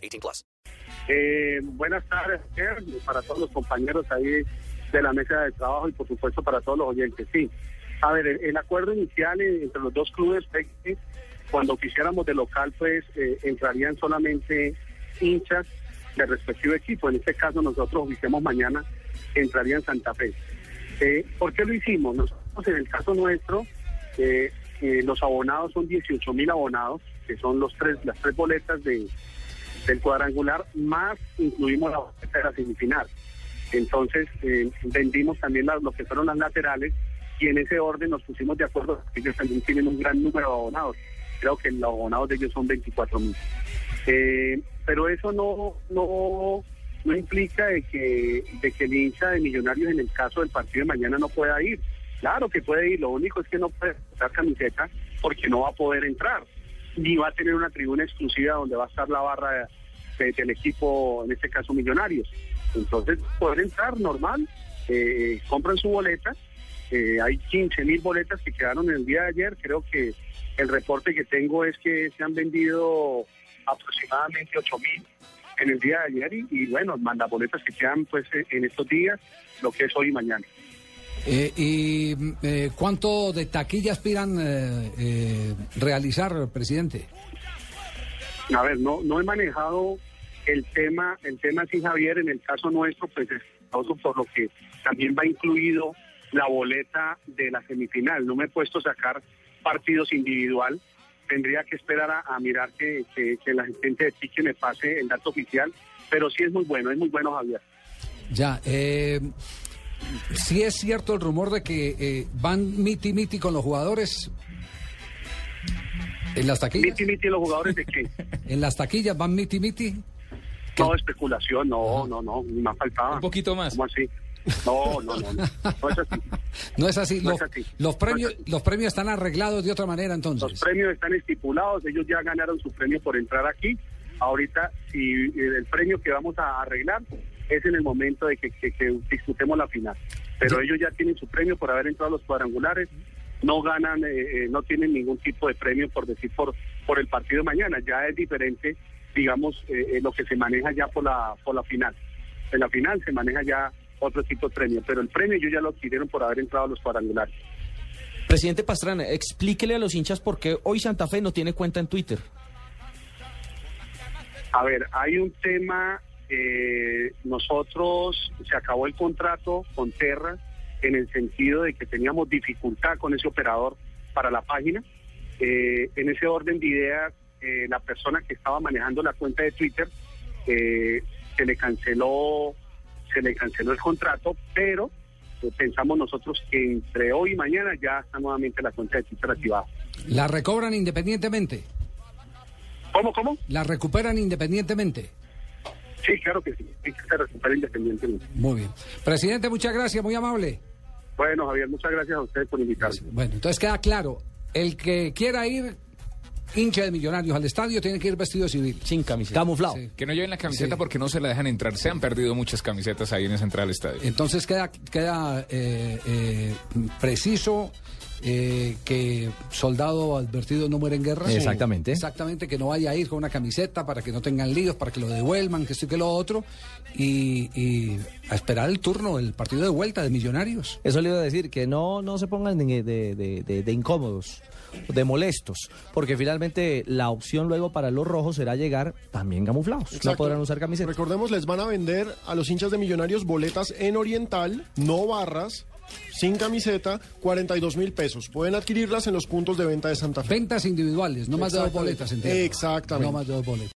18 plus. Eh, buenas tardes para todos los compañeros ahí de la mesa de trabajo y por supuesto para todos los oyentes. Sí, a ver, el, acuerdo inicial entre los dos clubes cuando quisiéramos de local pues eh, entrarían solamente hinchas del respectivo equipo. En este caso nosotros oficiamos mañana entraría en Santa Fe. Eh, ¿Por qué lo hicimos? Nosotros en el caso nuestro, eh, eh, los abonados son 18 mil abonados, que son los tres, las tres boletas de, del cuadrangular, más incluimos la de la semifinal. Entonces eh, vendimos también lo que fueron las laterales y en ese orden nos pusimos de acuerdo, ellos también tienen un gran número de abonados, creo que los abonados de ellos son 24 mil. Eh, pero eso no, no, no implica de que, de que el hincha de Millonarios en el caso del partido de mañana no pueda ir. Claro que puede ir, lo único es que no puede usar camiseta porque no va a poder entrar, ni va a tener una tribuna exclusiva donde va a estar la barra de- del equipo, en este caso Millonarios. Entonces, poder entrar normal, eh, compran su boleta, eh, hay 15 mil boletas que quedaron el día de ayer, creo que el reporte que tengo es que se han vendido aproximadamente 8 mil en el día de ayer y, bueno, las boletas que quedan pues en estos días, lo que es hoy y mañana. Eh, ¿Y eh, cuánto de taquilla aspiran eh, eh, realizar, presidente? A ver, no, no he manejado el tema, el tema sí, Javier, en el caso nuestro, pues es por lo que también va incluido la boleta de la semifinal. No me he puesto a sacar partidos individual. Tendría que esperar a, a mirar que, que, que la gente de Tique me pase el dato oficial, pero sí es muy bueno, es muy bueno, Javier. Ya, eh, sí es cierto el rumor de que eh, van miti miti con los jugadores en las taquillas. Miti, miti, los jugadores de qué? En las taquillas van miti miti. No, especulación, no, no, no, ni más faltaba. Un poquito más. ¿Cómo así? No, no, no, no, no es así. No es así. No los, es así. los premios, No es así. los premios están arreglados de otra manera entonces. Los premios están estipulados, ellos ya ganaron su premio por entrar aquí. Ahorita, si eh, el premio que vamos a arreglar es en el momento de que, que- la final. Pero ellos ya tienen su premio por haber entrado a los cuadrangulares, no ganan, eh, eh, no tienen ningún tipo de premio por decir por, por el partido de mañana. Ya es diferente, digamos, eh, eh, lo que se maneja ya por la, por la final. En la final se maneja ya otro tipo de premio, pero el premio ellos ya lo adquirieron por haber entrado a los cuadrangulares. Presidente Pastrana, explíquele a los hinchas por qué hoy Santa Fe no tiene cuenta en Twitter. A ver, hay un tema, eh, nosotros se acabó el contrato con Terra en el sentido de que teníamos dificultad con ese operador para la página. Eh, en ese orden de ideas, eh, la persona que estaba manejando la cuenta de Twitter eh, se le canceló, se le canceló el contrato, pero eh, pensamos nosotros que entre hoy y mañana ya está nuevamente la cuenta de Twitter activada. ¿La recobran independientemente? ¿Cómo, cómo? ¿La recuperan independientemente? Sí, claro que sí, sí que recupera independientemente. Muy bien. Presidente, muchas gracias, muy amable. Bueno, Javier, muchas gracias a ustedes por invitarme. Bueno, entonces queda claro, el que quiera ir hincha de millonarios al estadio tiene que ir vestido civil. Sin camiseta. Camuflado. Sí. Que no lleven la camiseta Sí. porque no se la dejan entrar. Se han perdido muchas camisetas ahí en esa entrada al estadio. Entonces queda, queda eh, eh, preciso eh, que soldado advertido no muere en guerra. Exactamente. Exactamente, que no vaya a ir con una camiseta para que no tengan líos, para que lo devuelvan, que esto y que lo otro. Y, y a esperar el turno, el partido de vuelta de millonarios. Eso le iba a decir, que no, no se pongan de, de- de- de- de incómodos, de molestos, porque finalmente la opción luego para los rojos será llegar también camuflados. No Exacto. podrán usar camiseta. Recordemos, les van a vender a los hinchas de Millonarios boletas en Oriental, no barras, sin camiseta, 42 mil pesos. Pueden adquirirlas en los puntos de venta de Santa Fe. Ventas individuales, no más de dos boletas, entiendo. Exactamente. No más de dos boletas.